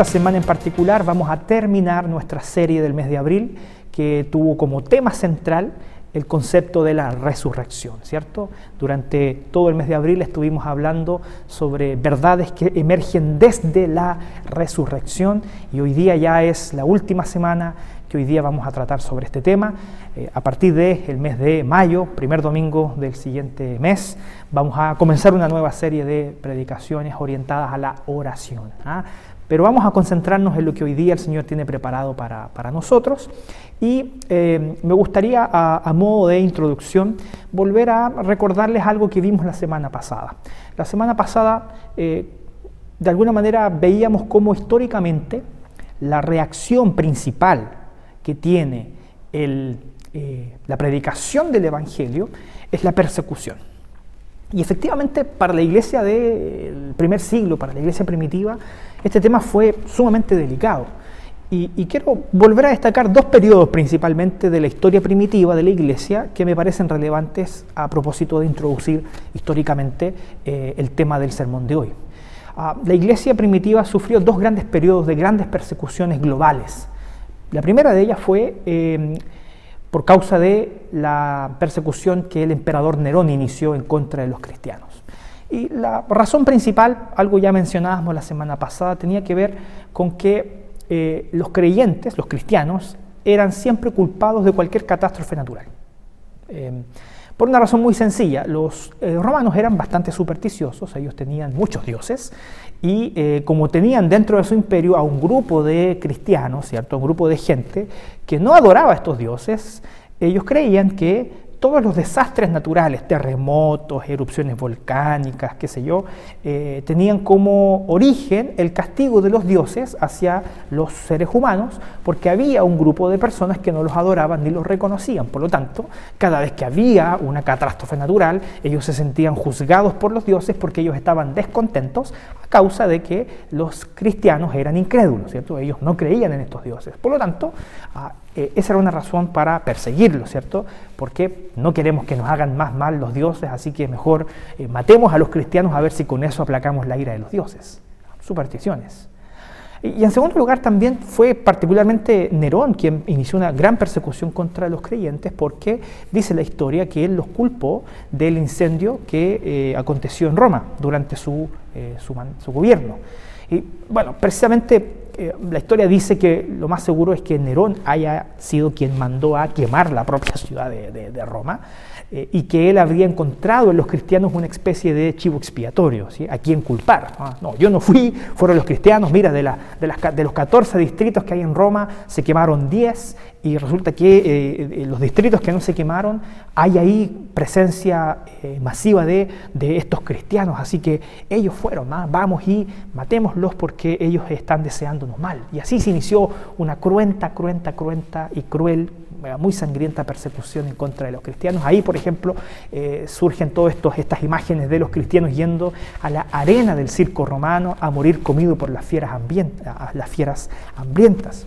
Esta semana en particular vamos a terminar nuestra serie del mes de abril que tuvo como tema central el concepto de la resurrección, ¿cierto? Durante todo el mes de abril estuvimos hablando sobre verdades que emergen desde la resurrección y hoy día ya es la última semana que hoy día vamos a tratar sobre este tema. Eh, a partir del mes de mayo, primer domingo del siguiente mes, vamos a comenzar una nueva serie de predicaciones orientadas a la oración. ¿ah? Pero vamos a concentrarnos en lo que hoy día el Señor tiene preparado para, nosotros. Y eh, me gustaría, a, modo de introducción, volver a recordarles algo que vimos la semana pasada. La semana pasada, eh, de alguna manera, veíamos cómo históricamente la reacción principal que tiene eh, la predicación del Evangelio es la persecución. Y efectivamente para la iglesia del primer siglo, para la iglesia primitiva, este tema fue sumamente delicado. Y, quiero volver a destacar dos periodos principalmente de la historia primitiva de la iglesia que me parecen relevantes a propósito de introducir históricamente eh, el tema del sermón de hoy. Ah, la iglesia primitiva sufrió dos grandes periodos de grandes persecuciones globales. La primera de ellas fue eh, por causa de la persecución que el emperador Nerón inició en contra de los cristianos. Y la razón principal, algo ya mencionábamos la semana pasada, tenía que ver con que eh, los creyentes, los cristianos, eran siempre culpados de cualquier catástrofe natural. Eh, por una razón muy sencilla, los eh, romanos eran bastante supersticiosos, ellos tenían muchos dioses y como tenían dentro de su imperio a un grupo de cristianos, ¿cierto? un grupo de gente que no adoraba a estos dioses, ellos creían que todos los desastres naturales, terremotos, erupciones volcánicas, qué sé yo, eh, tenían como origen el castigo de los dioses hacia los seres humanos, porque había un grupo de personas que no los adoraban ni los reconocían. Por lo tanto, cada vez que había una catástrofe natural, ellos se sentían juzgados por los dioses porque ellos estaban descontentos a causa de que los cristianos eran incrédulos, ¿cierto? Ellos no creían en estos dioses. Por lo tanto, ah, eh, esa era una razón para perseguirlos, ¿cierto? Porque no queremos que nos hagan más mal los dioses, así que mejor eh, matemos a los cristianos a ver si con eso aplacamos la ira de los dioses. Supersticiones. Y, en segundo lugar también fue particularmente Nerón quien inició una gran persecución contra los creyentes porque dice la historia que él los culpó del incendio que eh, aconteció en Roma durante su, su gobierno. Y bueno, precisamente eh, la historia dice que lo más seguro es que Nerón haya sido quien mandó a quemar la propia ciudad de, Roma eh, y que él habría encontrado en los cristianos una especie de chivo expiatorio, a quien culpar. No, yo no fui, fueron los cristianos, mira, de, de, los 14 distritos que hay en Roma se quemaron 10 y resulta que eh, los distritos que no se quemaron hay ahí presencia masiva de, estos cristianos, así que ellos fueron, vamos y matémoslos porque ellos están deseando mal. Y así se inició una cruenta, cruenta, cruenta y cruel, eh, muy sangrienta persecución en contra de los cristianos. Ahí, por ejemplo, eh, surgen todas estas imágenes de los cristianos yendo a la arena del circo romano a morir comido por las fieras, las fieras hambrientas.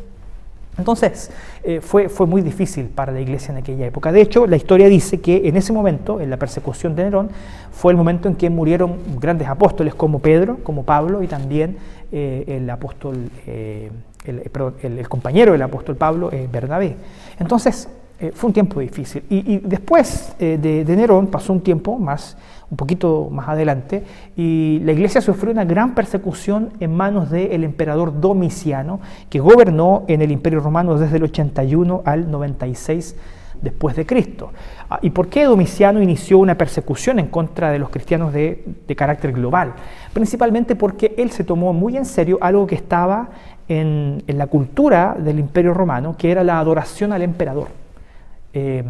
Entonces, eh, fue, fue, muy difícil para la iglesia en aquella época. De hecho, la historia dice que en ese momento, en la persecución de Nerón, fue el momento en que murieron grandes apóstoles como Pedro, como Pablo y también eh, el apóstol, eh, el, compañero del apóstol Pablo, Bernabé. Entonces, fue un tiempo difícil. Y, después de, de Nerón pasó un tiempo más un poquito más adelante, y la iglesia sufrió una gran persecución en manos del emperador Domiciano, que gobernó en el Imperio Romano desde el 81 al 96 después de Cristo. Ah, ¿Y por qué Domiciano inició una persecución en contra de los cristianos de, carácter global? Principalmente porque él se tomó muy en serio algo que estaba en, la cultura del Imperio Romano, que era la adoración al emperador. Eh,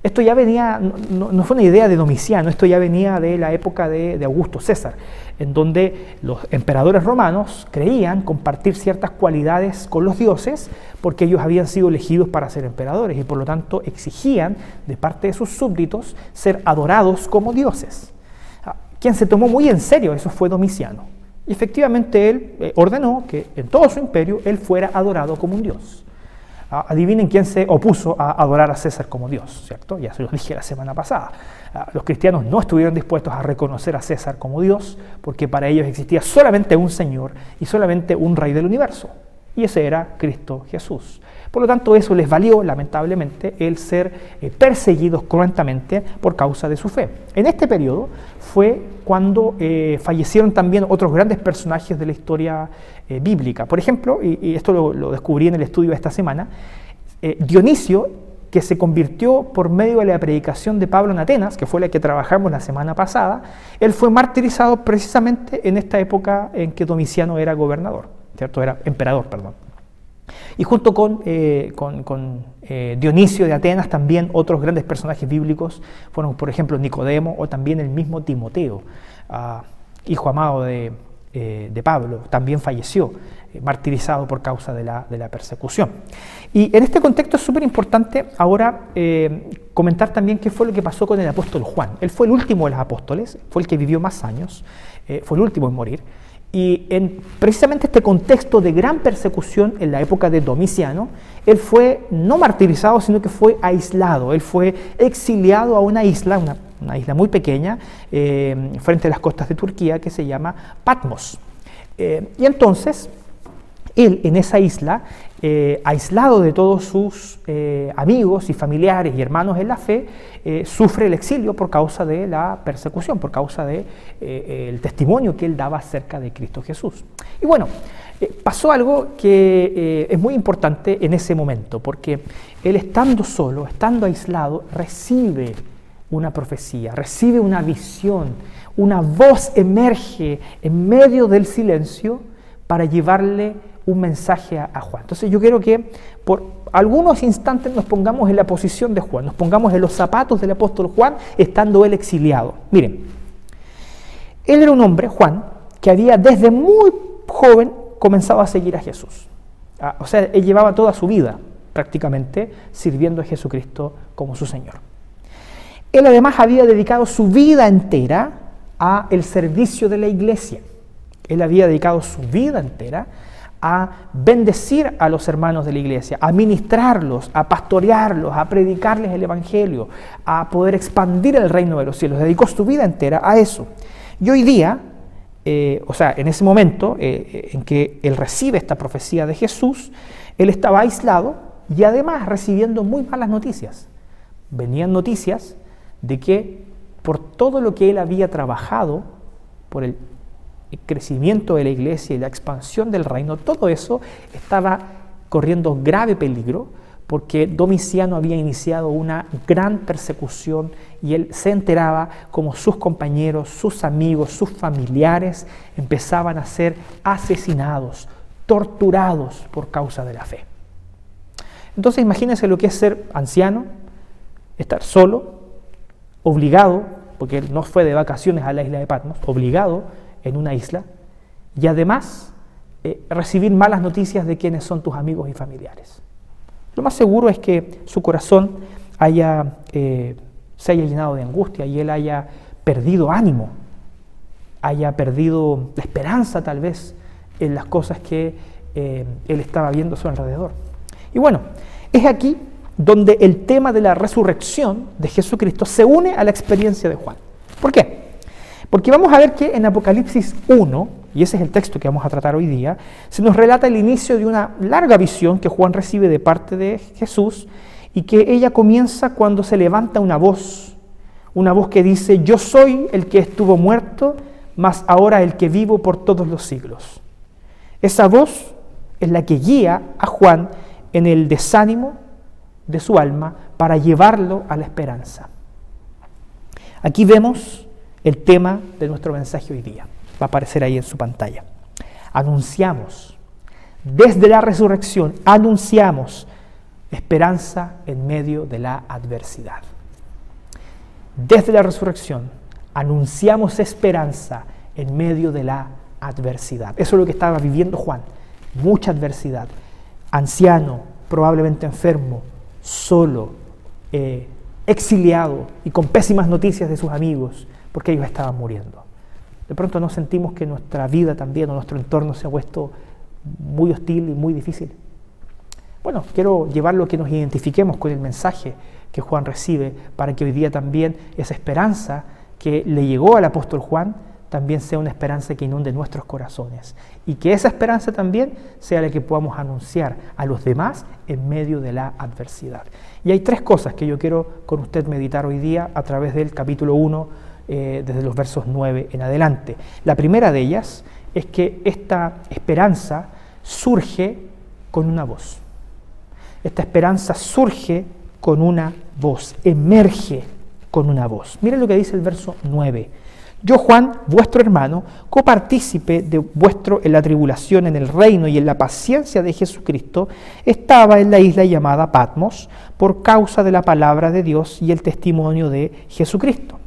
esto ya venía, no, fue una idea de Domiciano, esto ya venía de la época de, Augusto César, en donde los emperadores romanos creían compartir ciertas cualidades con los dioses porque ellos habían sido elegidos para ser emperadores y por lo tanto exigían de parte de sus súbditos ser adorados como dioses. Ah, quien se tomó muy en serio eso fue Domiciano. Y efectivamente él eh, ordenó que en todo su imperio él fuera adorado como un dios. Adivinen quién se opuso a adorar a César como Dios, ¿cierto? Ya se los dije la semana pasada. Los cristianos no estuvieron dispuestos a reconocer a César como Dios porque para ellos existía solamente un Señor y solamente un Rey del universo. Y ese era Cristo Jesús. Por lo tanto, eso les valió, lamentablemente, el ser eh, perseguidos cruentamente por causa de su fe. En este periodo fue cuando eh, fallecieron también otros grandes personajes de la historia eh, bíblica. Por ejemplo, y, esto lo, descubrí en el estudio esta semana, Dionisio, que se convirtió por medio de la predicación de Pablo en Atenas, que fue la que trabajamos la semana pasada, él fue martirizado precisamente en esta época en que Domiciano era gobernador, ¿cierto? Era emperador, perdón. Y junto con, eh, eh, Dionisio de Atenas, también otros grandes personajes bíblicos fueron, por ejemplo, Nicodemo o también el mismo Timoteo, ah, hijo amado de, eh, de, Pablo, también falleció, martirizado por causa de la, de la, persecución. Y en este contexto es súper importante ahora comentar también qué fue lo que pasó con el apóstol Juan. Él fue el último de los apóstoles, fue el que vivió más años, fue el último en morir. Y en precisamente este contexto de gran persecución en la época de Domiciano, él fue no martirizado, sino que fue aislado. Él fue exiliado a una isla, una, isla muy pequeña, eh, frente a las costas de Turquía, que se llama Patmos. Eh, y entonces, él en esa isla, eh, aislado de todos sus amigos y familiares y hermanos en la fe, sufre el exilio por causa de la persecución, por causa del de, testimonio que él daba acerca de Cristo Jesús. Y bueno, pasó algo que es muy importante en ese momento, porque él estando solo, estando aislado, recibe una profecía, recibe una visión, una voz emerge en medio del silencio para llevarle un mensaje a, Juan. Entonces yo quiero que por algunos instantes nos pongamos en la posición de Juan, nos pongamos en los zapatos del apóstol Juan, estando él exiliado. Miren, él era un hombre, Juan, que había desde muy joven comenzado a seguir a Jesús. Ah, o sea, él llevaba toda su vida prácticamente sirviendo a Jesucristo como su Señor. Él además había dedicado su vida entera a el servicio de la iglesia. Él había dedicado su vida entera a bendecir a los hermanos de la iglesia, a ministrarlos, a pastorearlos, a predicarles el Evangelio, a poder expandir el reino de los cielos. Dedicó su vida entera a eso. Y hoy día, eh, o sea, en ese momento eh, en que él recibe esta profecía de Jesús, él estaba aislado y además recibiendo muy malas noticias. Venían noticias de que por todo lo que él había trabajado, por el crecimiento de la iglesia y la expansión del reino, todo eso estaba corriendo grave peligro porque Domiciano había iniciado una gran persecución y él se enteraba como sus compañeros, sus amigos, sus familiares empezaban a ser asesinados, torturados por causa de la fe. Entonces imagínense lo que es ser anciano, estar solo, obligado, porque él no fue de vacaciones a la isla de Patmos, obligado en una isla y además eh, recibir malas noticias de quienes son tus amigos y familiares. Lo más seguro es que su corazón haya, eh, se haya llenado de angustia y él haya perdido ánimo, haya perdido la esperanza tal vez en las cosas que eh, él estaba viendo a su alrededor. Y bueno, es aquí donde el tema de la resurrección de Jesucristo se une a la experiencia de Juan. ¿Por qué? Porque vamos a ver que en Apocalipsis 1, y ese es el texto que vamos a tratar hoy día, se nos relata el inicio de una larga visión que Juan recibe de parte de Jesús y que ella comienza cuando se levanta una voz, una voz que dice, yo soy el que estuvo muerto, mas ahora el que vivo por todos los siglos. Esa voz es la que guía a Juan en el desánimo de su alma para llevarlo a la esperanza. Aquí vemos el tema de nuestro mensaje hoy día. Va a aparecer ahí en su pantalla. Anunciamos, desde la resurrección, anunciamos esperanza en medio de la adversidad. Desde la resurrección, anunciamos esperanza en medio de la adversidad. Eso es lo que estaba viviendo Juan. Mucha adversidad. Anciano, probablemente enfermo, solo, eh, exiliado y con pésimas noticias de sus amigos porque ellos estaban muriendo. De pronto nos sentimos que nuestra vida también o nuestro entorno se ha puesto muy hostil y muy difícil. Bueno, quiero llevarlo a que nos identifiquemos con el mensaje que Juan recibe para que hoy día también esa esperanza que le llegó al apóstol Juan también sea una esperanza que inunde nuestros corazones y que esa esperanza también sea la que podamos anunciar a los demás en medio de la adversidad. Y hay tres cosas que yo quiero con usted meditar hoy día a través del capítulo 1, eh, desde los versos 9 en adelante. La primera de ellas es que esta esperanza surge con una voz. Esta esperanza surge con una voz, emerge con una voz. Miren lo que dice el verso 9. Yo, Juan, vuestro hermano, copartícipe de vuestro en la tribulación, en el reino y en la paciencia de Jesucristo, estaba en la isla llamada Patmos por causa de la palabra de Dios y el testimonio de Jesucristo.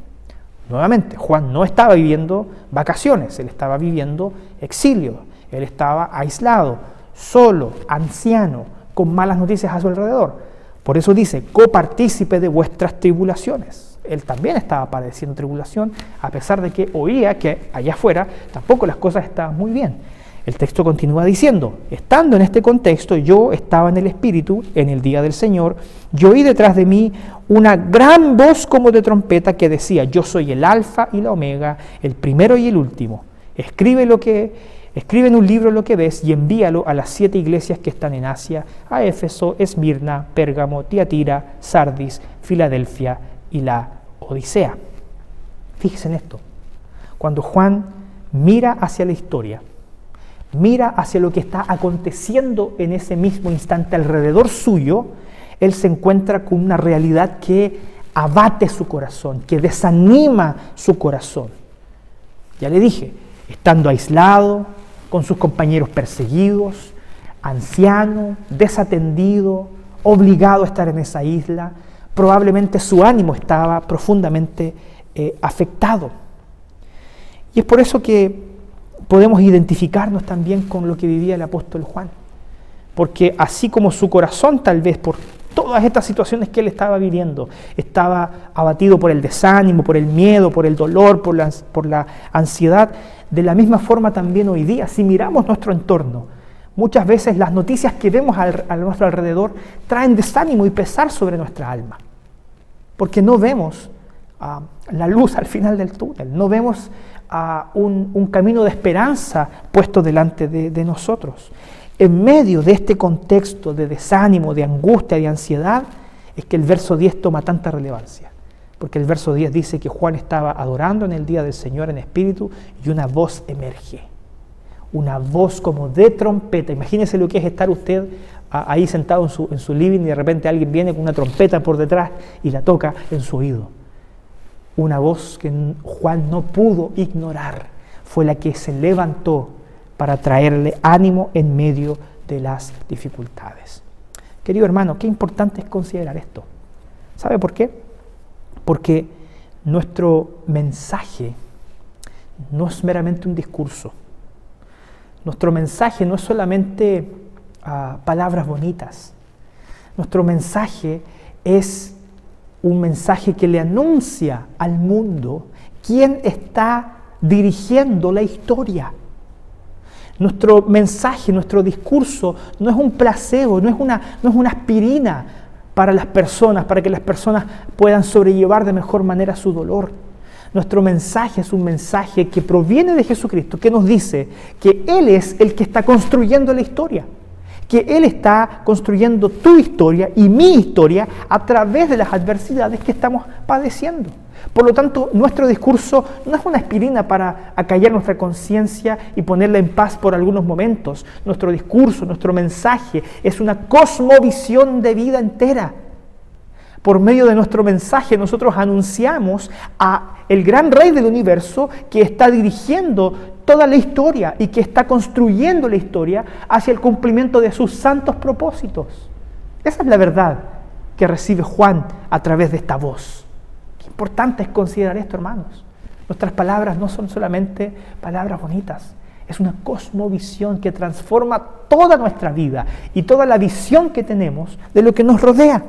Nuevamente, Juan no estaba viviendo vacaciones, él estaba viviendo exilio, él estaba aislado, solo, anciano, con malas noticias a su alrededor. Por eso dice, copartícipe de vuestras tribulaciones él también estaba padeciendo tribulación, a pesar de que oía que allá afuera tampoco las cosas estaban muy bien. El texto continúa diciendo, estando en este contexto, yo estaba en el Espíritu en el día del Señor, yo oí detrás de mí una gran voz como de trompeta que decía, yo soy el alfa y la omega, el primero y el último. Escribe lo que Escribe en un libro lo que ves y envíalo a las siete iglesias que están en Asia, a Éfeso, Esmirna, Pérgamo, Tiatira, Sardis, Filadelfia y la Odisea. Fíjense en esto. Cuando Juan mira hacia la historia, mira hacia lo que está aconteciendo en ese mismo instante alrededor suyo, él se encuentra con una realidad que abate su corazón, que desanima su corazón. Ya le dije, estando aislado, con sus compañeros perseguidos, anciano, desatendido, obligado a estar en esa isla, probablemente su ánimo estaba profundamente eh, afectado. Y es por eso que podemos identificarnos también con lo que vivía el apóstol Juan. Porque así como su corazón tal vez por todas estas situaciones que él estaba viviendo, estaba abatido por el desánimo, por el miedo, por el dolor, por la, por la ansiedad, de la misma forma también hoy día, si miramos nuestro entorno, Muchas veces las noticias que vemos a nuestro alrededor traen desánimo y pesar sobre nuestra alma, porque no vemos ah, la luz al final del túnel, no vemos ah, un, camino de esperanza puesto delante de, de nosotros. En medio de este contexto de desánimo, de angustia, de ansiedad, es que el verso 10 toma tanta relevancia. Porque el verso 10 dice que Juan estaba adorando en el día del Señor en espíritu y una voz emerge una voz como de trompeta. Imagínese lo que es estar usted ahí sentado en su, en su living y de repente alguien viene con una trompeta por detrás y la toca en su oído. Una voz que Juan no pudo ignorar, fue la que se levantó para traerle ánimo en medio de las dificultades. Querido hermano, qué importante es considerar esto. ¿Sabe por qué? Porque nuestro mensaje no es meramente un discurso nuestro mensaje no es solamente ah, palabras bonitas. Nuestro mensaje es un mensaje que le anuncia al mundo quién está dirigiendo la historia. Nuestro mensaje, nuestro discurso no es un placebo, no es una, no es una aspirina para las personas, para que las personas puedan sobrellevar de mejor manera su dolor. Nuestro mensaje es un mensaje que proviene de Jesucristo, que nos dice que Él es el que está construyendo la historia, que Él está construyendo tu historia y mi historia a través de las adversidades que estamos padeciendo. Por lo tanto, nuestro discurso no es una aspirina para acallar nuestra conciencia y ponerla en paz por algunos momentos. Nuestro discurso, nuestro mensaje es una cosmovisión de vida entera por medio de nuestro mensaje nosotros anunciamos a el gran rey del universo que está dirigiendo toda la historia y que está construyendo la historia hacia el cumplimiento de sus santos propósitos. Esa es la verdad que recibe Juan a través de esta voz. Qué importante es considerar esto, hermanos. Nuestras palabras no son solamente palabras bonitas, es una cosmovisión que transforma toda nuestra vida y toda la visión que tenemos de lo que nos rodea.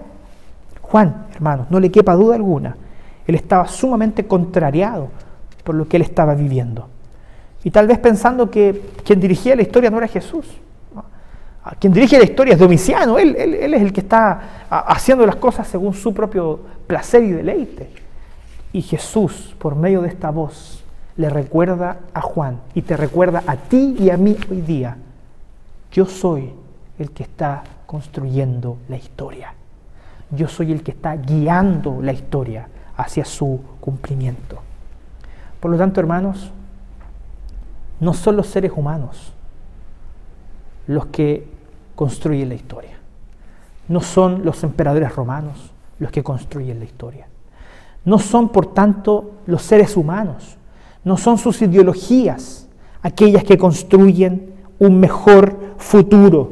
Juan, hermanos, no le quepa duda alguna, él estaba sumamente contrariado por lo que él estaba viviendo. Y tal vez pensando que quien dirigía la historia no era Jesús. quien dirige la historia es Domiciano, él, él, es el que está haciendo las cosas según su propio placer y deleite. Y Jesús, por medio de esta voz, le recuerda a Juan y te recuerda a ti y a mí hoy día, yo soy el que está construyendo la historia. Yo soy el que está guiando la historia hacia su cumplimiento. Por lo tanto, hermanos, no son los seres humanos los que construyen la historia. No son los emperadores romanos los que construyen la historia. No son, por tanto, los seres humanos. No son sus ideologías aquellas que construyen un mejor futuro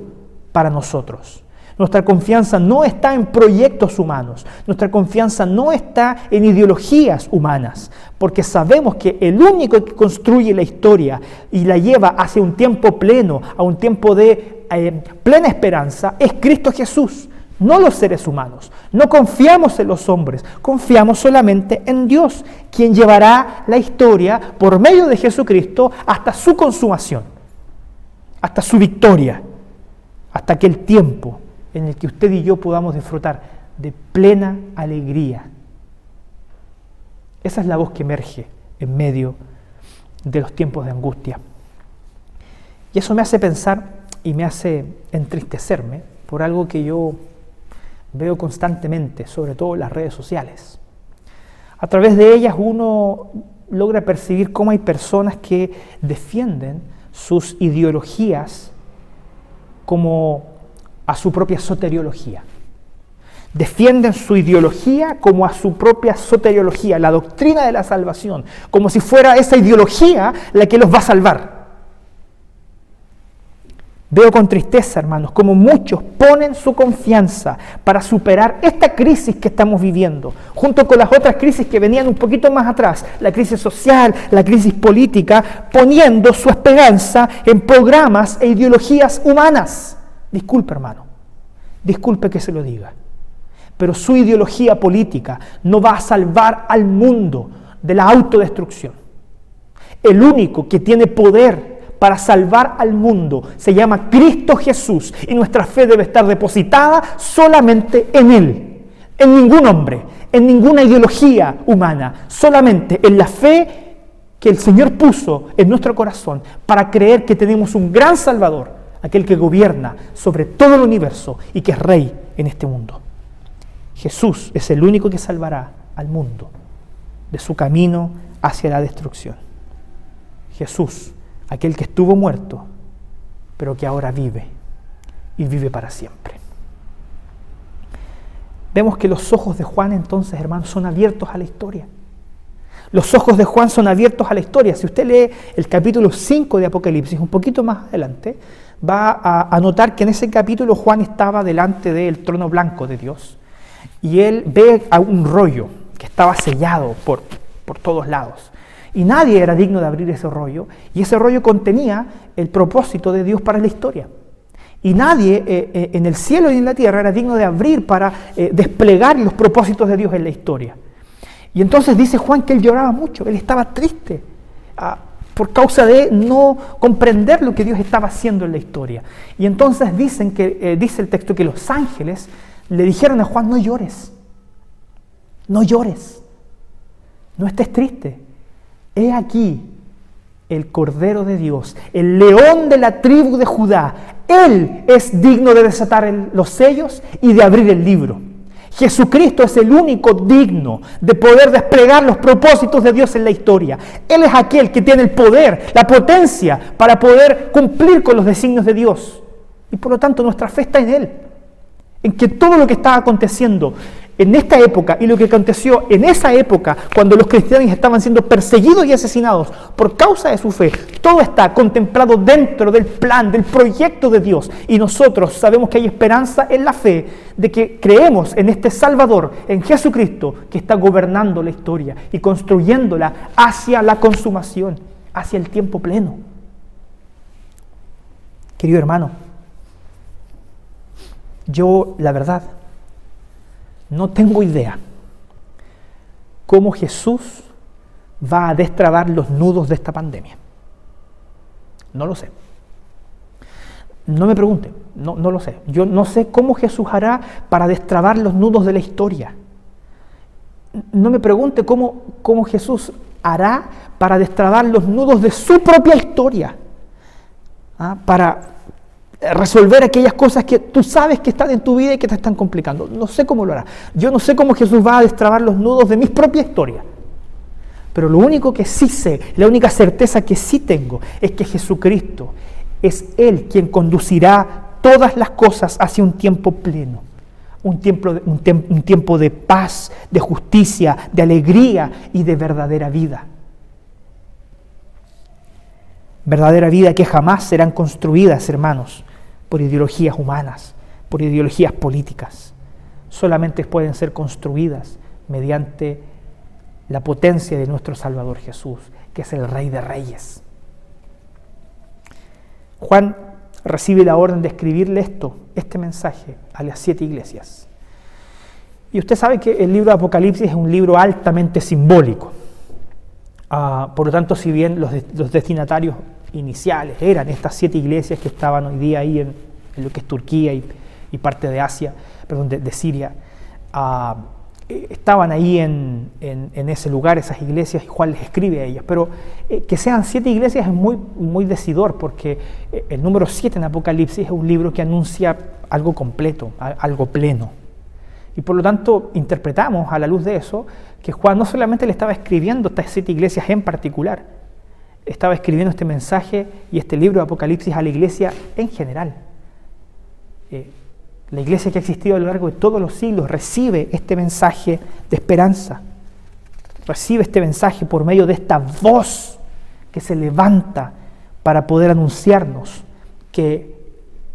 para nosotros. Nuestra confianza no está en proyectos humanos, nuestra confianza no está en ideologías humanas, porque sabemos que el único que construye la historia y la lleva hacia un tiempo pleno, a un tiempo de eh, plena esperanza, es Cristo Jesús, no los seres humanos. No confiamos en los hombres, confiamos solamente en Dios, quien llevará la historia por medio de Jesucristo hasta su consumación, hasta su victoria, hasta aquel tiempo en el que usted y yo podamos disfrutar de plena alegría. Esa es la voz que emerge en medio de los tiempos de angustia. Y eso me hace pensar y me hace entristecerme por algo que yo veo constantemente, sobre todo en las redes sociales. A través de ellas uno logra percibir cómo hay personas que defienden sus ideologías como a su propia soteriología. Defienden su ideología como a su propia soteriología, la doctrina de la salvación, como si fuera esa ideología la que los va a salvar. Veo con tristeza, hermanos, como muchos ponen su confianza para superar esta crisis que estamos viviendo, junto con las otras crisis que venían un poquito más atrás, la crisis social, la crisis política, poniendo su esperanza en programas e ideologías humanas. Disculpe, hermano, disculpe que se lo diga, pero su ideología política no va a salvar al mundo de la autodestrucción. El único que tiene poder para salvar al mundo se llama Cristo Jesús y nuestra fe debe estar depositada solamente en Él, en ningún hombre, en ninguna ideología humana, solamente en la fe que el Señor puso en nuestro corazón para creer que tenemos un gran Salvador aquel que gobierna sobre todo el universo y que es rey en este mundo. Jesús es el único que salvará al mundo de su camino hacia la destrucción. Jesús, aquel que estuvo muerto, pero que ahora vive y vive para siempre. Vemos que los ojos de Juan entonces, hermanos, son abiertos a la historia. Los ojos de Juan son abiertos a la historia. Si usted lee el capítulo 5 de Apocalipsis, un poquito más adelante, va a, notar que en ese capítulo Juan estaba delante del trono blanco de Dios y él ve a un rollo que estaba sellado por, por todos lados. Y nadie era digno de abrir ese rollo. Y ese rollo contenía el propósito de Dios para la historia. Y nadie eh, eh, en el cielo y en la tierra era digno de abrir para eh, desplegar los propósitos de Dios en la historia. Y entonces dice Juan que él lloraba mucho, él estaba triste. Ah, por causa de no comprender lo que Dios estaba haciendo en la historia. Y entonces dicen que, eh, dice el texto que los ángeles le dijeron a Juan, no llores, no llores, no estés triste. He aquí el Cordero de Dios, el león de la tribu de Judá. Él es digno de desatar los sellos y de abrir el libro. Jesucristo es el único digno de poder desplegar los propósitos de Dios en la historia. Él es aquel que tiene el poder, la potencia para poder cumplir con los designios de Dios. Y por lo tanto nuestra fe está en Él. En que todo lo que está aconteciendo en esta época y lo que aconteció en esa época cuando los cristianos estaban siendo perseguidos y asesinados por causa de su fe, todo está contemplado dentro del plan, del proyecto de Dios. Y nosotros sabemos que hay esperanza en la fe de que creemos en este Salvador, en Jesucristo, que está gobernando la historia y construyéndola hacia la consumación, hacia el tiempo pleno. Querido hermano, yo la verdad no tengo idea cómo Jesús va a destrabar los nudos de esta pandemia. No lo sé. No me pregunte. no, no lo sé. Yo no sé cómo Jesús hará para destrabar los nudos de la historia. No me pregunte cómo, cómo Jesús hará para destrabar los nudos de su propia historia, ¿ah? para resolver aquellas cosas que tú sabes que están en tu vida y que te están complicando. No sé cómo lo hará. Yo no sé cómo Jesús va a destrabar los nudos de mi propia historia. Pero lo único que sí sé, la única certeza que sí tengo, es que Jesucristo es Él quien conducirá todas las cosas hacia un tiempo pleno. Un tiempo, un, un tiempo de paz, de justicia, de alegría y de verdadera vida. Verdadera vida que jamás serán construidas, hermanos, por ideologías humanas, por ideologías políticas. Solamente pueden ser construidas mediante la potencia de nuestro Salvador Jesús, que es el Rey de Reyes. Juan recibe la orden de escribirle esto, este mensaje, a las siete iglesias. Y usted sabe que el libro de Apocalipsis es un libro altamente simbólico. Ah, por lo tanto, si bien los, los destinatarios iniciales eran estas siete iglesias que estaban hoy día ahí en, lo que es Turquía y, parte de Asia, perdón, de, Siria. Ah, eh, estaban ahí en, ese lugar, esas iglesias, y Juan les escribe a ellas. Pero eh, que sean siete iglesias es muy, muy decidor, porque eh, el número siete en Apocalipsis es un libro que anuncia algo completo, algo pleno. Y por lo tanto interpretamos a la luz de eso que Juan no solamente le estaba escribiendo estas siete iglesias en particular, estaba escribiendo este mensaje y este libro de Apocalipsis a la iglesia en general. Eh, la iglesia que ha existido a lo largo de todos los siglos recibe este mensaje de esperanza, recibe este mensaje por medio de esta voz que se levanta para poder anunciarnos que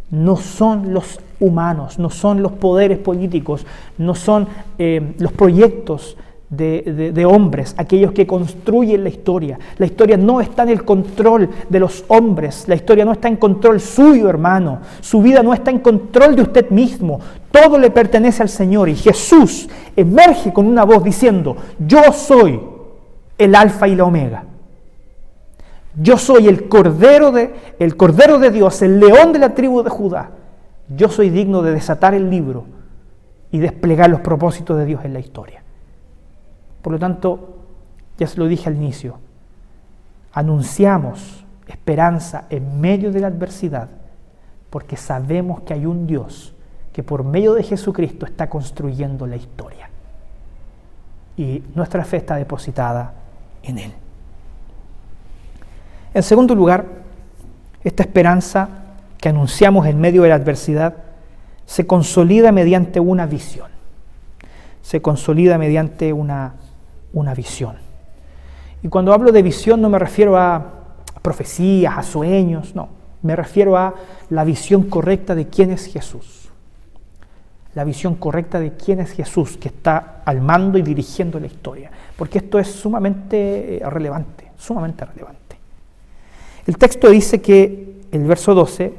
no son los humanos, no son los poderes políticos, no son eh, los proyectos de, hombres, aquellos que construyen la historia. La historia no está en el control de los hombres, la historia no está en control suyo, hermano. Su vida no está en control de usted mismo. Todo le pertenece al Señor. Y Jesús emerge con una voz diciendo, yo soy el alfa y la omega. Yo soy el cordero de, el cordero de Dios, el león de la tribu de Judá. Yo soy digno de desatar el libro y desplegar los propósitos de Dios en la historia. Por lo tanto, ya se lo dije al inicio, anunciamos esperanza en medio de la adversidad porque sabemos que hay un Dios que por medio de Jesucristo está construyendo la historia. Y nuestra fe está depositada en Él. En segundo lugar, esta esperanza que anunciamos en medio de la adversidad se consolida mediante una visión. Se consolida mediante una una visión. Y cuando hablo de visión no me refiero a profecías, a sueños, no, me refiero a la visión correcta de quién es Jesús. La visión correcta de quién es Jesús que está al mando y dirigiendo la historia. Porque esto es sumamente eh, relevante, sumamente relevante. El texto dice que, el verso 12,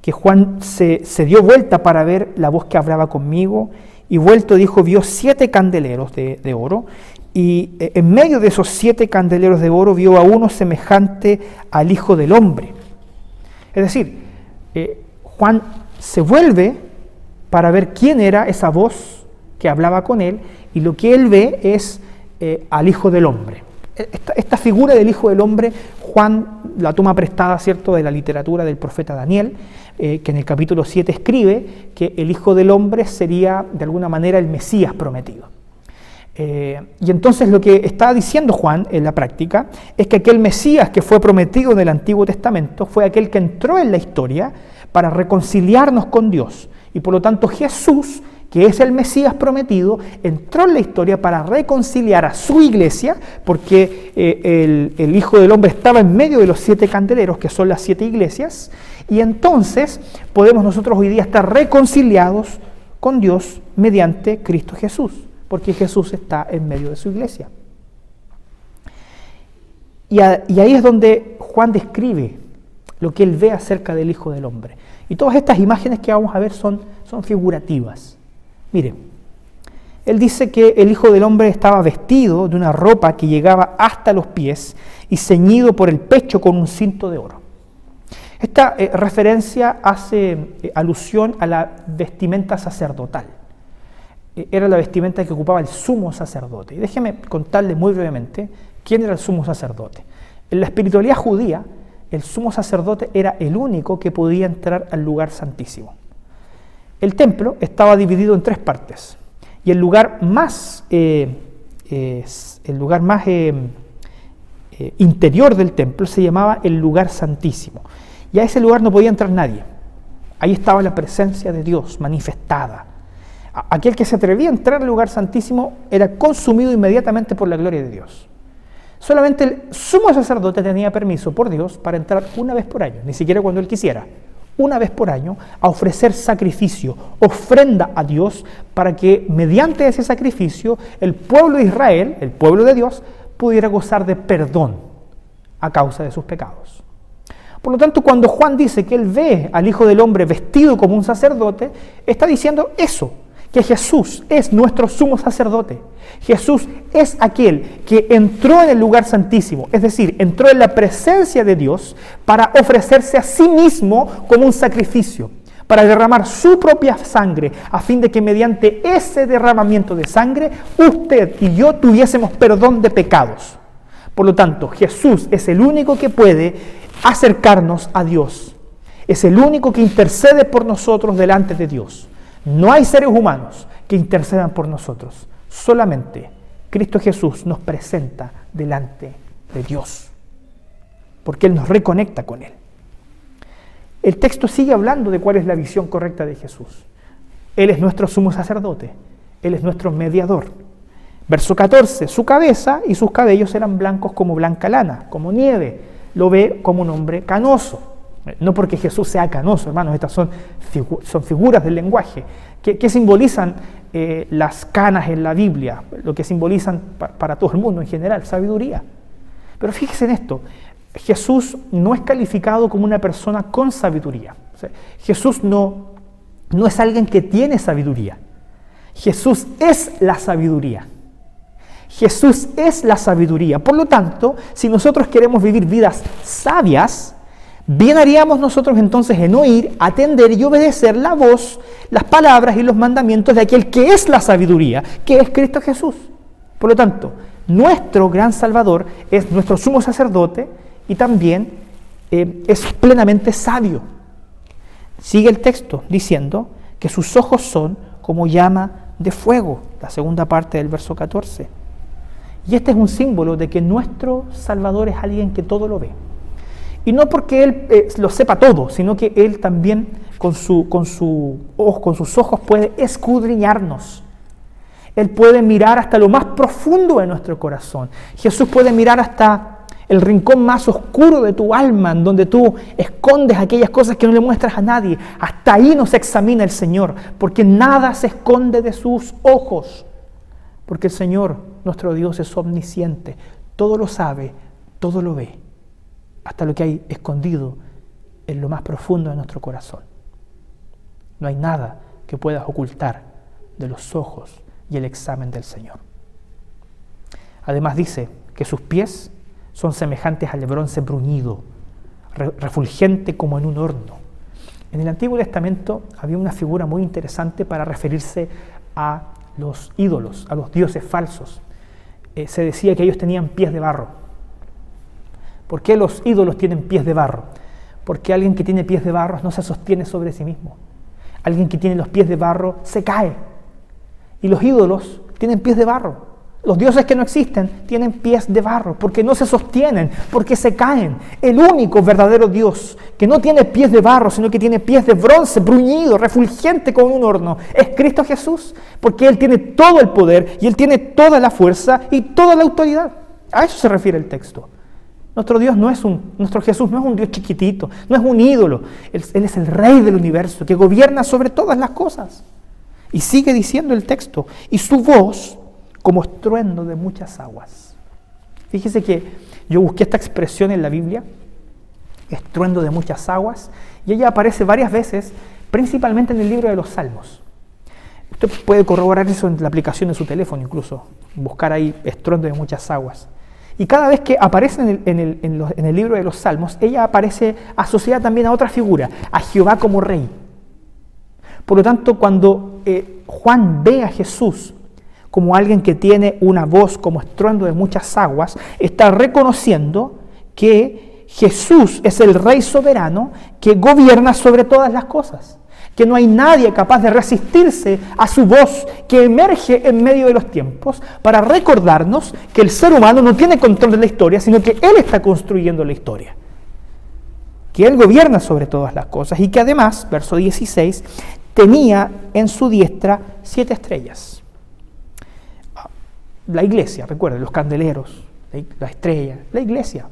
que Juan se, se dio vuelta para ver la voz que hablaba conmigo y vuelto dijo, vio siete candeleros de, de, oro y eh, en medio de esos siete candeleros de oro vio a uno semejante al Hijo del Hombre. Es decir, eh, Juan se vuelve para ver quién era esa voz que hablaba con él y lo que él ve es eh, al Hijo del Hombre. E, esta, figura del Hijo del Hombre, Juan la toma prestada, ¿cierto?, de la literatura del profeta Daniel, que en el capítulo 7 escribe que el Hijo del Hombre sería, de alguna manera, el Mesías prometido. Eh, y entonces lo que está diciendo Juan en la práctica es que aquel Mesías que fue prometido en el Antiguo Testamento fue aquel que entró en la historia para reconciliarnos con Dios. Y por lo tanto Jesús, que es el Mesías prometido, entró en la historia para reconciliar a su iglesia, porque eh, el, el Hijo del Hombre estaba en medio de los siete candeleros, que son las siete iglesias, y entonces podemos nosotros hoy día estar reconciliados con Dios mediante Cristo Jesús porque Jesús está en medio de su iglesia. Y, ahí es donde Juan describe lo que él ve acerca del Hijo del Hombre. Y todas estas imágenes que vamos a ver son, son figurativas. Mire, él dice que el Hijo del Hombre estaba vestido de una ropa que llegaba hasta los pies y ceñido por el pecho con un cinto de oro. Esta eh, referencia hace eh, alusión a la vestimenta sacerdotal. Eh, era la vestimenta que ocupaba el sumo sacerdote. Y déjeme contarle muy brevemente quién era el sumo sacerdote. En la espiritualidad judía, el sumo sacerdote era el único que podía entrar al lugar santísimo. El templo estaba dividido en tres partes y el lugar más, el lugar más interior del templo se llamaba el lugar santísimo. Y a ese lugar no podía entrar nadie. Ahí estaba la presencia de Dios manifestada. Aquel que se atrevía a entrar al lugar santísimo era consumido inmediatamente por la gloria de Dios. Solamente el sumo sacerdote tenía permiso por Dios para entrar una vez por año, ni siquiera cuando él quisiera, una vez por año, a ofrecer sacrificio, ofrenda a Dios, para que mediante ese sacrificio el pueblo de Israel, el pueblo de Dios, pudiera gozar de perdón a causa de sus pecados. Por lo tanto, cuando Juan dice que él ve al Hijo del Hombre vestido como un sacerdote, está diciendo eso, que Jesús es nuestro sumo sacerdote. Jesús es aquel que entró en el lugar santísimo, es decir, entró en la presencia de Dios para ofrecerse a sí mismo como un sacrificio, para derramar su propia sangre, a fin de que mediante ese derramamiento de sangre usted y yo tuviésemos perdón de pecados. Por lo tanto, Jesús es el único que puede acercarnos a Dios. Es el único que intercede por nosotros delante de Dios. No hay seres humanos que intercedan por nosotros. Solamente Cristo Jesús nos presenta delante de Dios. Porque Él nos reconecta con Él. El texto sigue hablando de cuál es la visión correcta de Jesús. Él es nuestro sumo sacerdote. Él es nuestro mediador. Verso 14. Su cabeza y sus cabellos eran blancos como blanca lana, como nieve lo ve como un hombre canoso. No porque Jesús sea canoso, hermanos, estas son, son figuras del lenguaje. que simbolizan eh, las canas en la Biblia? Lo que simbolizan para todo el mundo en general, sabiduría. Pero fíjese en esto, Jesús no es calificado como una persona con sabiduría. Jesús no, no es alguien que tiene sabiduría. Jesús es la sabiduría. Jesús es la sabiduría. Por lo tanto, si nosotros queremos vivir vidas sabias, bien haríamos nosotros entonces en oír, atender y obedecer la voz, las palabras y los mandamientos de aquel que es la sabiduría, que es Cristo Jesús. Por lo tanto, nuestro gran Salvador es nuestro sumo sacerdote y también eh, es plenamente sabio. Sigue el texto diciendo que sus ojos son como llama de fuego, la segunda parte del verso 14. Y este es un símbolo de que nuestro Salvador es alguien que todo lo ve. Y no porque Él eh, lo sepa todo, sino que Él también con, su, con, con sus ojos puede escudriñarnos. Él puede mirar hasta lo más profundo de nuestro corazón. Jesús puede mirar hasta el rincón más oscuro de tu alma, en donde tú escondes aquellas cosas que no le muestras a nadie. Hasta ahí nos examina el Señor, porque nada se esconde de sus ojos. Porque el Señor, nuestro Dios, es omnisciente, todo lo sabe, todo lo ve, hasta lo que hay escondido en lo más profundo de nuestro corazón. No hay nada que puedas ocultar de los ojos y el examen del Señor. Además dice que sus pies son semejantes al bronce bruñido, refulgente como en un horno. En el Antiguo Testamento había una figura muy interesante para referirse a los ídolos, a los dioses falsos. Eh, se decía que ellos tenían pies de barro. ¿Por qué los ídolos tienen pies de barro? Porque alguien que tiene pies de barro no se sostiene sobre sí mismo. Alguien que tiene los pies de barro se cae. Y los ídolos tienen pies de barro. Los dioses que no existen tienen pies de barro porque no se sostienen, porque se caen. El único verdadero Dios que no tiene pies de barro, sino que tiene pies de bronce, bruñido, refulgente como un horno, es Cristo Jesús, porque Él tiene todo el poder y Él tiene toda la fuerza y toda la autoridad. A eso se refiere el texto. Nuestro Dios no es un, nuestro Jesús no es un Dios chiquitito, no es un ídolo. Él, es el Rey del universo que gobierna sobre todas las cosas. Y sigue diciendo el texto, y su voz como estruendo de muchas aguas. Fíjese que yo busqué esta expresión en la Biblia, estruendo de muchas aguas, y ella aparece varias veces, principalmente en el libro de los Salmos. Usted puede corroborar eso en la aplicación de su teléfono incluso, buscar ahí estruendo de muchas aguas. Y cada vez que aparece en el, libro de los Salmos, ella aparece asociada también a otra figura, a Jehová como rey. Por lo tanto, cuando eh, Juan ve a Jesús como alguien que tiene una voz como estruendo de muchas aguas, está reconociendo que Jesús es el rey soberano que gobierna sobre todas las cosas que no hay nadie capaz de resistirse a su voz que emerge en medio de los tiempos para recordarnos que el ser humano no tiene control de la historia, sino que Él está construyendo la historia. Que Él gobierna sobre todas las cosas y que además, verso 16, tenía en su diestra siete estrellas. La iglesia, recuerden, los candeleros, la estrella, la iglesia,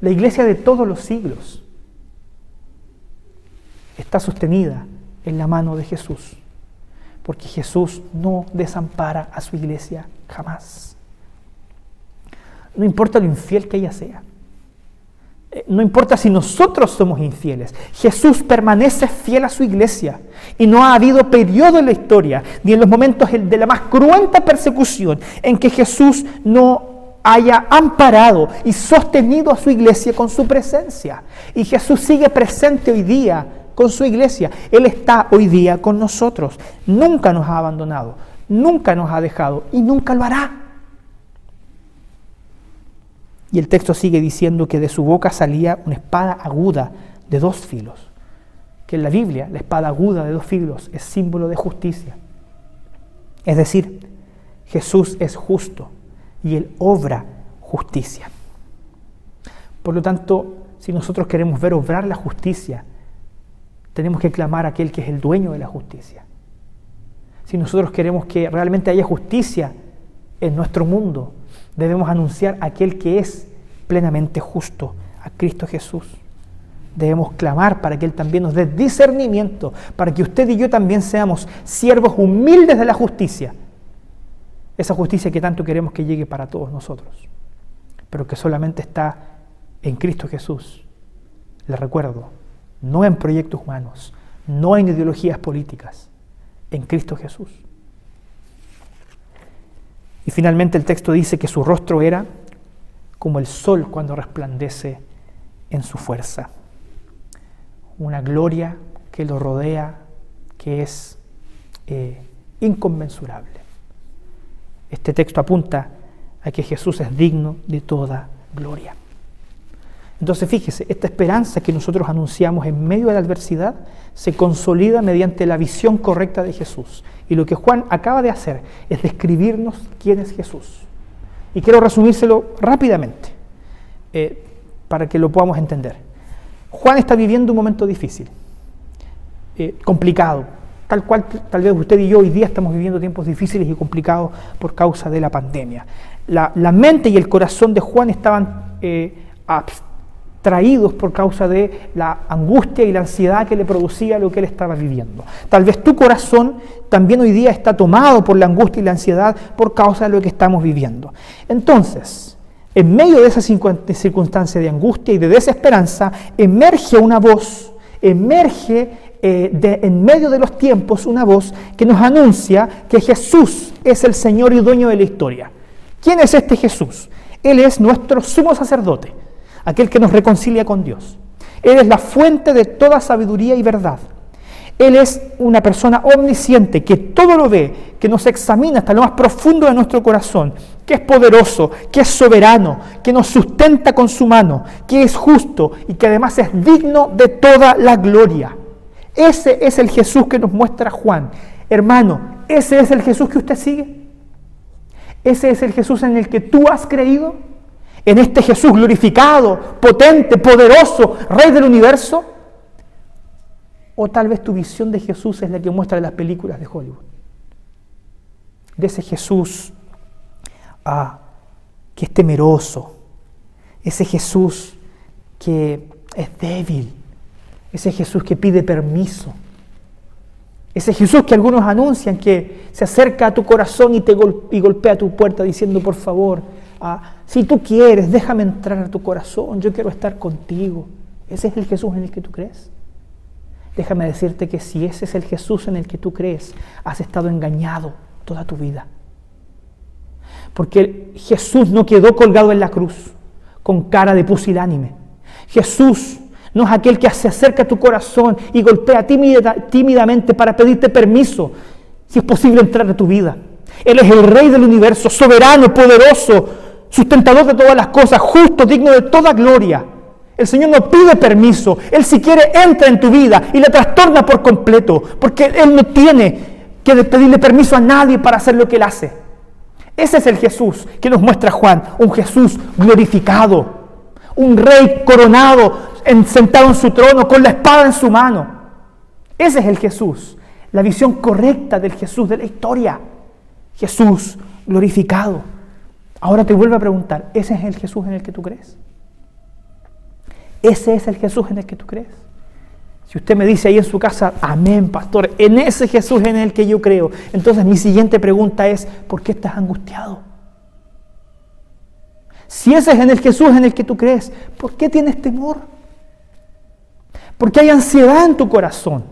la iglesia de todos los siglos está sostenida en la mano de Jesús, porque Jesús no desampara a su iglesia jamás. No importa lo infiel que ella sea. Eh, no importa si nosotros somos infieles, Jesús permanece fiel a su iglesia y no ha habido periodo en la historia, ni en los momentos de la más cruenta persecución, en que Jesús no haya amparado y sostenido a su iglesia con su presencia. Y Jesús sigue presente hoy día con su iglesia. Él está hoy día con nosotros. Nunca nos ha abandonado, nunca nos ha dejado y nunca lo hará. Y el texto sigue diciendo que de su boca salía una espada aguda de dos filos. Que en la Biblia la espada aguda de dos filos es símbolo de justicia. Es decir, Jesús es justo y Él obra justicia. Por lo tanto, si nosotros queremos ver obrar la justicia, tenemos que clamar a aquel que es el dueño de la justicia. Si nosotros queremos que realmente haya justicia en nuestro mundo, debemos anunciar a aquel que es plenamente justo, a Cristo Jesús. Debemos clamar para que Él también nos dé discernimiento, para que usted y yo también seamos siervos humildes de la justicia. Esa justicia que tanto queremos que llegue para todos nosotros, pero que solamente está en Cristo Jesús. Le recuerdo, no en proyectos humanos, no en ideologías políticas, en Cristo Jesús. Y finalmente el texto dice que su rostro era como el sol cuando resplandece en su fuerza. Una gloria que lo rodea, que es eh, inconmensurable. Este texto apunta a que Jesús es digno de toda gloria. Entonces fíjese, esta esperanza que nosotros anunciamos en medio de la adversidad se consolida mediante la visión correcta de Jesús. Y lo que Juan acaba de hacer es describirnos quién es Jesús. Y quiero resumírselo rápidamente eh, para que lo podamos entender. Juan está viviendo un momento difícil, eh, complicado, tal cual tal vez usted y yo hoy día estamos viviendo tiempos difíciles y complicados por causa de la pandemia. La, mente y el corazón de Juan estaban eh, traídos por causa de la angustia y la ansiedad que le producía lo que él estaba viviendo. Tal vez tu corazón también hoy día está tomado por la angustia y la ansiedad por causa de lo que estamos viviendo. Entonces, en medio de esa circunstancia de angustia y de desesperanza, emerge una voz, emerge eh, en medio de los tiempos una voz que nos anuncia que Jesús es el Señor y dueño de la historia. ¿Quién es este Jesús? Él es nuestro sumo sacerdote aquel que nos reconcilia con Dios. Él es la fuente de toda sabiduría y verdad. Él es una persona omnisciente que todo lo ve, que nos examina hasta lo más profundo de nuestro corazón, que es poderoso, que es soberano, que nos sustenta con su mano, que es justo y que además es digno de toda la gloria. Ese es el Jesús que nos muestra Juan. Hermano, ese es el Jesús que usted sigue. Ese es el Jesús en el que tú has creído en este Jesús glorificado, potente, poderoso, Rey del universo? O tal vez tu visión de Jesús es la que muestra las películas de Hollywood. De ese Jesús ah, que es temeroso, ese Jesús que es débil, ese Jesús que pide permiso, ese Jesús que algunos anuncian que se acerca a tu corazón y te y golpea tu puerta diciendo, por favor, si tú quieres, déjame entrar a tu corazón, yo quiero estar contigo. ¿Ese es el Jesús en el que tú crees? Déjame decirte que si ese es el Jesús en el que tú crees, has estado engañado toda tu vida. Porque Jesús no quedó colgado en la cruz con cara de pusilánime. Jesús no es aquel que se acerca a tu corazón y golpea tímidamente para pedirte permiso, si es posible entrar a tu vida. Él es el rey del universo, soberano, poderoso, sustentador de todas las cosas, justo, digno de toda gloria. El Señor no pide permiso, Él si quiere entra en tu vida y la trastorna por completo, porque Él no tiene que pedirle permiso a nadie para hacer lo que Él hace. Ese es el Jesús que nos muestra Juan, un Jesús glorificado, un rey coronado, sentado en su trono, con la espada en su mano. Ese es el Jesús, la visión correcta del Jesús de la historia. Jesús glorificado. Ahora te vuelvo a preguntar, ¿ese es el Jesús en el que tú crees? ¿Ese es el Jesús en el que tú crees? Si usted me dice ahí en su casa, amén, pastor, en ese Jesús en el que yo creo, entonces mi siguiente pregunta es, ¿por qué estás angustiado? Si ese es en el Jesús en el que tú crees, ¿por qué tienes temor? ¿Por qué hay ansiedad en tu corazón?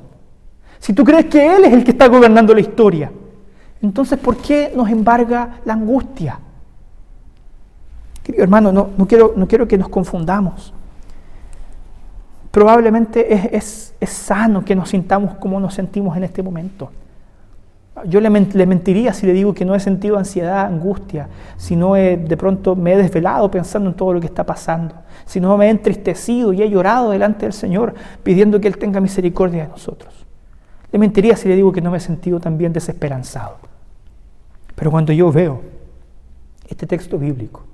Si tú crees que Él es el que está gobernando la historia, entonces ¿por qué nos embarga la angustia? Querido hermano, no, no, quiero, no quiero que nos confundamos. Probablemente es, sano que nos sintamos como nos sentimos en este momento. Yo le, mentiría si le digo que no he sentido ansiedad, angustia, si no de pronto me he desvelado pensando en todo lo que está pasando, si no me he entristecido y he llorado delante del Señor pidiendo que Él tenga misericordia de nosotros. Le mentiría si le digo que no me he sentido también desesperanzado. Pero cuando yo veo este texto bíblico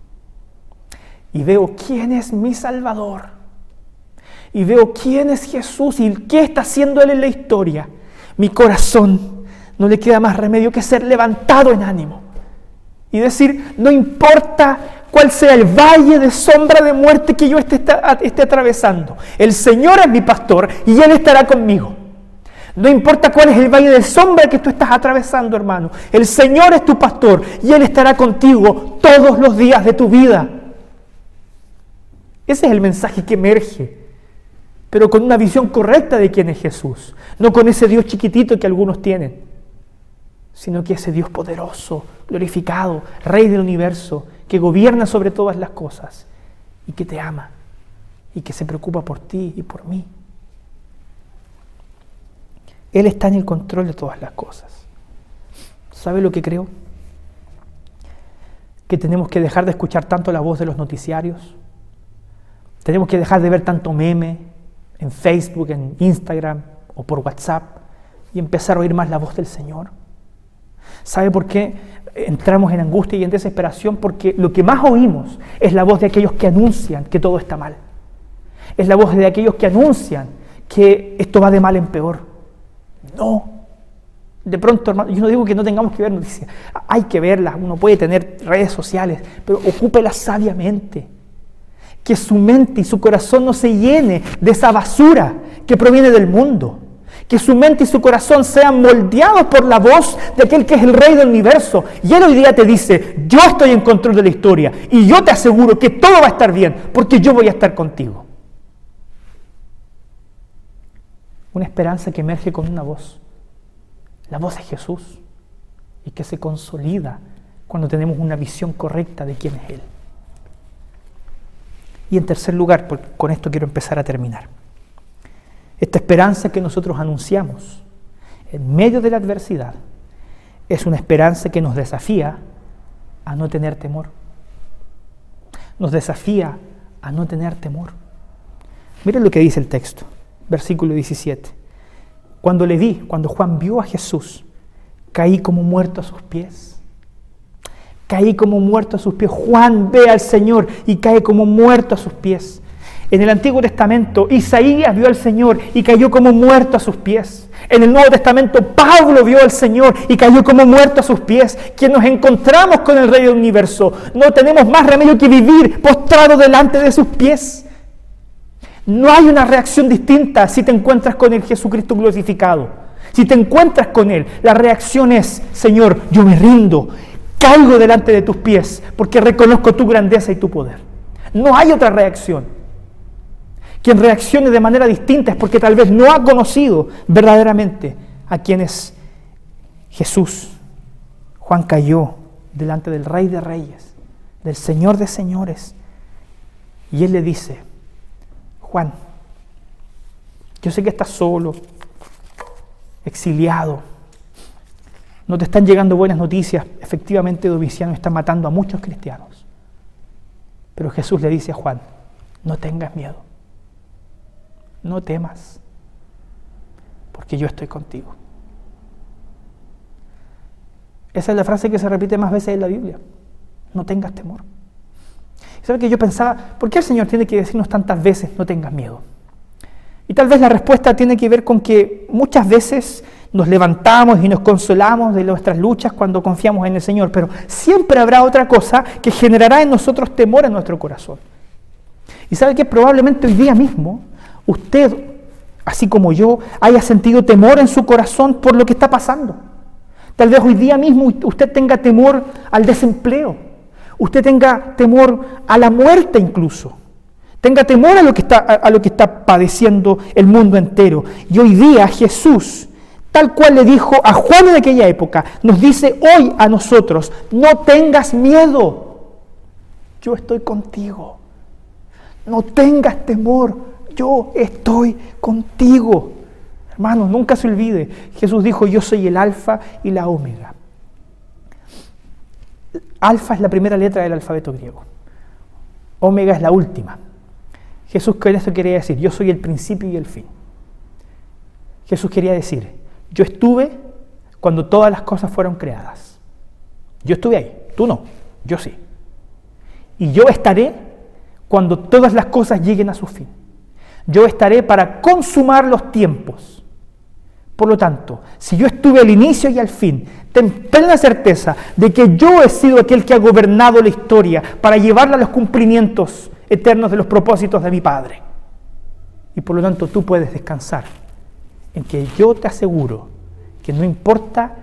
y veo quién es mi Salvador y veo quién es Jesús y qué está haciendo Él en la historia, mi corazón no le queda más remedio que ser levantado en ánimo y decir, no importa cuál sea el valle de sombra de muerte que yo esté, esté atravesando, el Señor es mi pastor y Él estará conmigo. No importa cuál es el valle de sombra que tú estás atravesando, hermano. El Señor es tu pastor y Él estará contigo todos los días de tu vida. Ese es el mensaje que emerge, pero con una visión correcta de quién es Jesús. No con ese Dios chiquitito que algunos tienen, sino que ese Dios poderoso, glorificado, Rey del universo, que gobierna sobre todas las cosas y que te ama y que se preocupa por ti y por mí. Él está en el control de todas las cosas. ¿Sabe lo que creo? Que tenemos que dejar de escuchar tanto la voz de los noticiarios. Tenemos que dejar de ver tanto meme en Facebook, en Instagram o por WhatsApp y empezar a oír más la voz del Señor. ¿Sabe por qué entramos en angustia y en desesperación? Porque lo que más oímos es la voz de aquellos que anuncian que todo está mal. Es la voz de aquellos que anuncian que esto va de mal en peor. No. De pronto, hermano, yo no digo que no tengamos que ver noticias, hay que verlas, uno puede tener redes sociales, pero ocúpelas sabiamente. Que su mente y su corazón no se llene de esa basura que proviene del mundo. Que su mente y su corazón sean moldeados por la voz de aquel que es el rey del universo. Y él hoy día te dice, yo estoy en control de la historia y yo te aseguro que todo va a estar bien porque yo voy a estar contigo. Una esperanza que emerge con una voz, la voz de Jesús, y que se consolida cuando tenemos una visión correcta de quién es Él. Y en tercer lugar, con esto quiero empezar a terminar, esta esperanza que nosotros anunciamos en medio de la adversidad es una esperanza que nos desafía a no tener temor. Nos desafía a no tener temor. Miren lo que dice el texto versículo 17. Cuando le vi, cuando Juan vio a Jesús, caí como muerto a sus pies. Caí como muerto a sus pies. Juan ve al Señor y cae como muerto a sus pies. En el Antiguo Testamento, Isaías vio al Señor y cayó como muerto a sus pies. En el Nuevo Testamento, Pablo vio al Señor y cayó como muerto a sus pies. Quien nos encontramos con el Rey del Universo, no tenemos más remedio que vivir postrado delante de sus pies. No hay una reacción distinta si te encuentras con el Jesucristo glorificado. Si te encuentras con Él, la reacción es, Señor, yo me rindo, caigo delante de tus pies porque reconozco tu grandeza y tu poder. No hay otra reacción. Quien reaccione de manera distinta es porque tal vez no ha conocido verdaderamente a quién es Jesús. Juan cayó delante del Rey de Reyes, del Señor de Señores. Y Él le dice, Juan, yo sé que estás solo, exiliado, no te están llegando buenas noticias, efectivamente Domiciano está matando a muchos cristianos. Pero Jesús le dice a Juan, no tengas miedo, no temas, porque yo estoy contigo. Esa es la frase que se repite más veces en la Biblia. No tengas temor. ¿Sabe que yo pensaba, ¿por qué el Señor tiene que decirnos tantas veces no tengas miedo? Y tal vez la respuesta tiene que ver con que muchas veces nos levantamos y nos consolamos de nuestras luchas cuando confiamos en el Señor, pero siempre habrá otra cosa que generará en nosotros temor en nuestro corazón. Y sabe que probablemente hoy día mismo usted, así como yo, haya sentido temor en su corazón por lo que está pasando. Tal vez hoy día mismo usted tenga temor al desempleo, usted tenga temor a la muerte incluso, tenga temor a lo que está, padeciendo el mundo entero. Y hoy día Jesús, tal cual le dijo a Juan en aquella época, nos dice hoy a nosotros, no tengas miedo, yo estoy contigo, no tengas temor, yo estoy contigo. Hermanos, nunca se olvide, Jesús dijo, yo soy el alfa y la omega. Alfa es la primera letra del alfabeto griego. Omega es la última. Jesús con esto quería decir, yo soy el principio y el fin. Jesús quería decir, yo estuve cuando todas las cosas fueron creadas. Yo estuve ahí, tú no, yo sí. Y yo estaré cuando todas las cosas lleguen a su fin. Yo estaré para consumar los tiempos por lo tanto, si yo estuve al inicio y al fin, ten plena certeza de que yo he sido aquel que ha gobernado la historia para llevarla a los cumplimientos eternos de los propósitos de mi Padre. Y por lo tanto tú puedes descansar en que yo te aseguro que no importa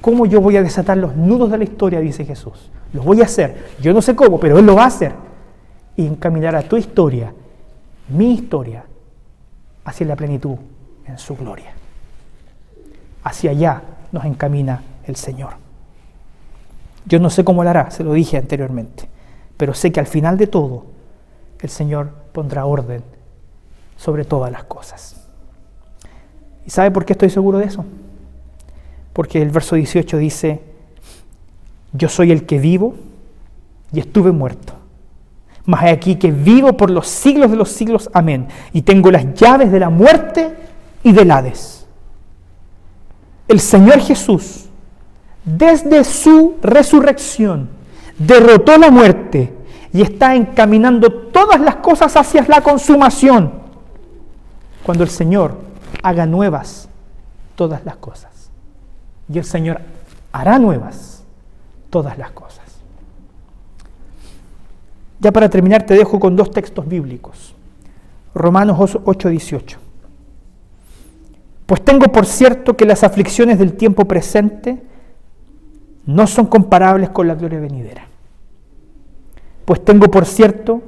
cómo yo voy a desatar los nudos de la historia, dice Jesús, lo voy a hacer. Yo no sé cómo, pero Él lo va a hacer. Y encaminará tu historia, mi historia, hacia la plenitud en su gloria hacia allá nos encamina el Señor. Yo no sé cómo lo hará, se lo dije anteriormente, pero sé que al final de todo el Señor pondrá orden sobre todas las cosas. ¿Y sabe por qué estoy seguro de eso? Porque el verso 18 dice, yo soy el que vivo y estuve muerto. Mas aquí que vivo por los siglos de los siglos, amén. Y tengo las llaves de la muerte y del Hades el Señor Jesús, desde su resurrección, derrotó la muerte y está encaminando todas las cosas hacia la consumación. Cuando el Señor haga nuevas todas las cosas. Y el Señor hará nuevas todas las cosas. Ya para terminar te dejo con dos textos bíblicos. Romanos 8:18. Pues tengo por cierto que las aflicciones del tiempo presente no son comparables con la gloria venidera. Pues tengo por cierto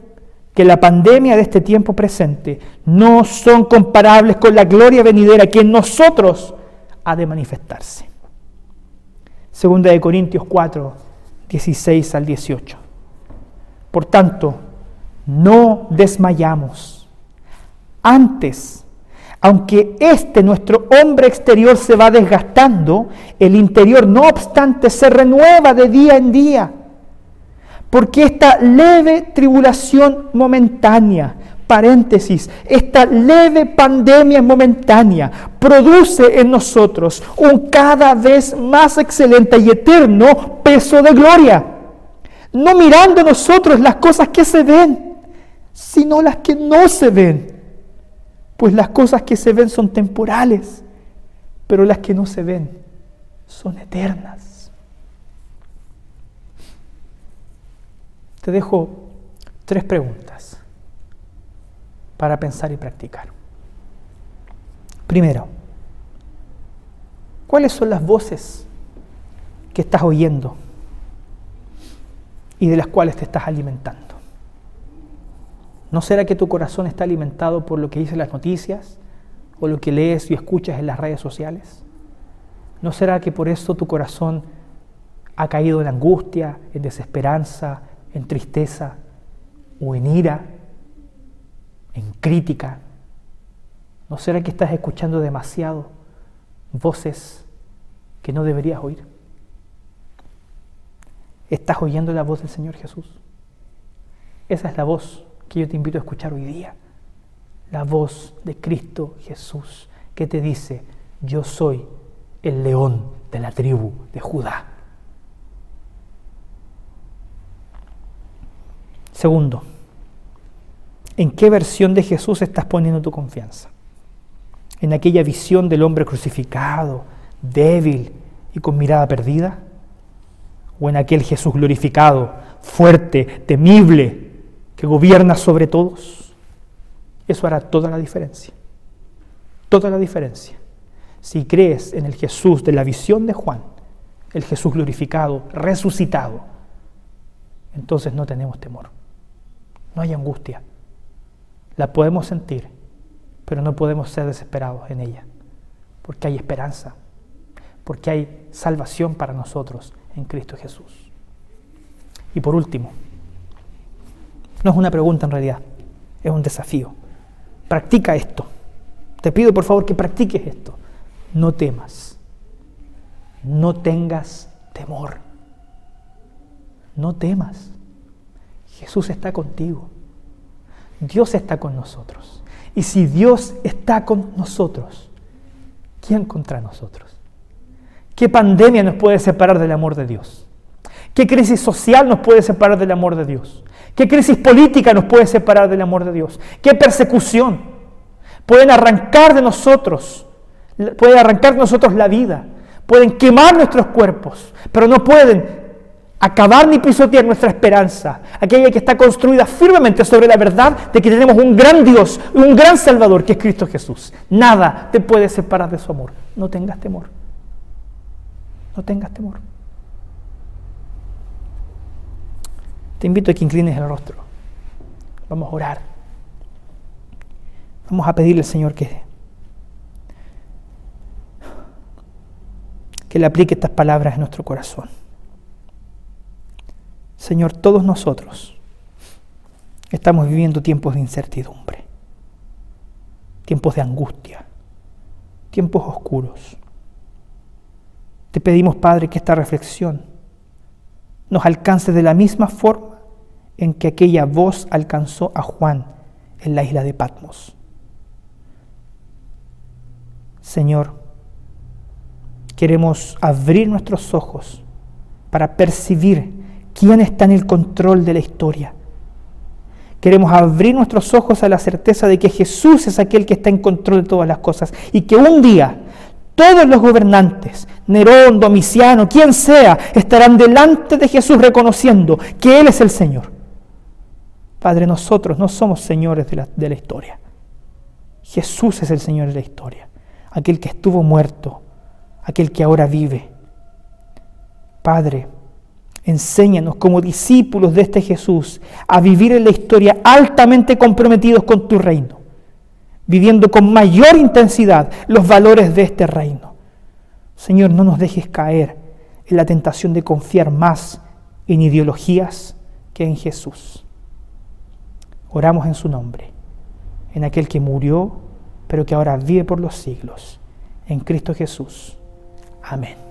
que la pandemia de este tiempo presente no son comparables con la gloria venidera que en nosotros ha de manifestarse. Segunda de Corintios 4, 16 al 18. Por tanto, no desmayamos. Antes, aunque este nuestro hombre exterior se va desgastando, el interior no obstante se renueva de día en día. Porque esta leve tribulación momentánea, paréntesis, esta leve pandemia momentánea produce en nosotros un cada vez más excelente y eterno peso de gloria. No mirando nosotros las cosas que se ven, sino las que no se ven pues las cosas que se ven son temporales, pero las que no se ven son eternas. Te dejo tres preguntas para pensar y practicar. Primero, ¿cuáles son las voces que estás oyendo y de las cuales te estás alimentando? ¿No será que tu corazón está alimentado por lo que dicen las noticias o lo que lees y escuchas en las redes sociales? ¿No será que por eso tu corazón ha caído en angustia, en desesperanza, en tristeza o en ira, en crítica. ¿No será que estás escuchando demasiado voces que no deberías oír? ¿Estás oyendo la voz del Señor Jesús? Esa es la voz que yo te invito a escuchar hoy día. La voz de Cristo Jesús que te dice, yo soy el león de la tribu de Judá. Segundo, ¿en qué versión de Jesús estás poniendo tu confianza? ¿En aquella visión del hombre crucificado, débil y con mirada perdida? ¿O en aquel Jesús glorificado, fuerte, temible, que gobierna sobre todos? Eso hará toda la diferencia. Toda la diferencia. Si crees en el Jesús de la visión de Juan, el Jesús glorificado, resucitado, entonces no tenemos temor. No hay angustia. La podemos sentir, pero no podemos ser desesperados en ella, porque hay esperanza, porque hay salvación para nosotros en Cristo Jesús. Y por último, no es una pregunta en realidad, es un desafío. Practica esto. Te pido por favor que practiques esto. No temas. No tengas temor. No temas. Jesús está contigo. Dios está con nosotros. Y si Dios está con nosotros, ¿quién contra nosotros? ¿Qué pandemia nos puede separar del amor de Dios? ¿Qué crisis social nos puede separar del amor de Dios? ¿Qué crisis política nos puede separar del amor de Dios? ¿Qué persecución? Pueden arrancar de nosotros, pueden arrancar de nosotros la vida, pueden quemar nuestros cuerpos, pero no pueden acabar ni pisotear nuestra esperanza, aquella que está construida firmemente sobre la verdad de que tenemos un gran Dios, un gran Salvador, que es Cristo Jesús. Nada te puede separar de su amor. No tengas temor. No tengas temor. Te invito a que inclines el rostro. Vamos a orar. Vamos a pedirle al Señor que, que le aplique estas palabras en nuestro corazón. Señor, todos nosotros estamos viviendo tiempos de incertidumbre, tiempos de angustia, tiempos oscuros. Te pedimos, Padre, que esta reflexión nos alcance de la misma forma en que aquella voz alcanzó a Juan en la isla de Patmos. Señor, queremos abrir nuestros ojos para percibir quién está en el control de la historia. Queremos abrir nuestros ojos a la certeza de que Jesús es aquel que está en control de todas las cosas y que un día todos los gobernantes, Nerón, Domiciano, quien sea, estarán delante de Jesús reconociendo que Él es el Señor. Padre, nosotros no somos señores de la, de la historia. Jesús es el Señor de la historia, aquel que estuvo muerto, aquel que ahora vive. Padre, Enséñanos como discípulos de este Jesús a vivir en la historia altamente comprometidos con tu reino, viviendo con mayor intensidad los valores de este reino. Señor, no nos dejes caer en la tentación de confiar más en ideologías que en Jesús. Oramos en su nombre, en aquel que murió, pero que ahora vive por los siglos, en Cristo Jesús. Amén.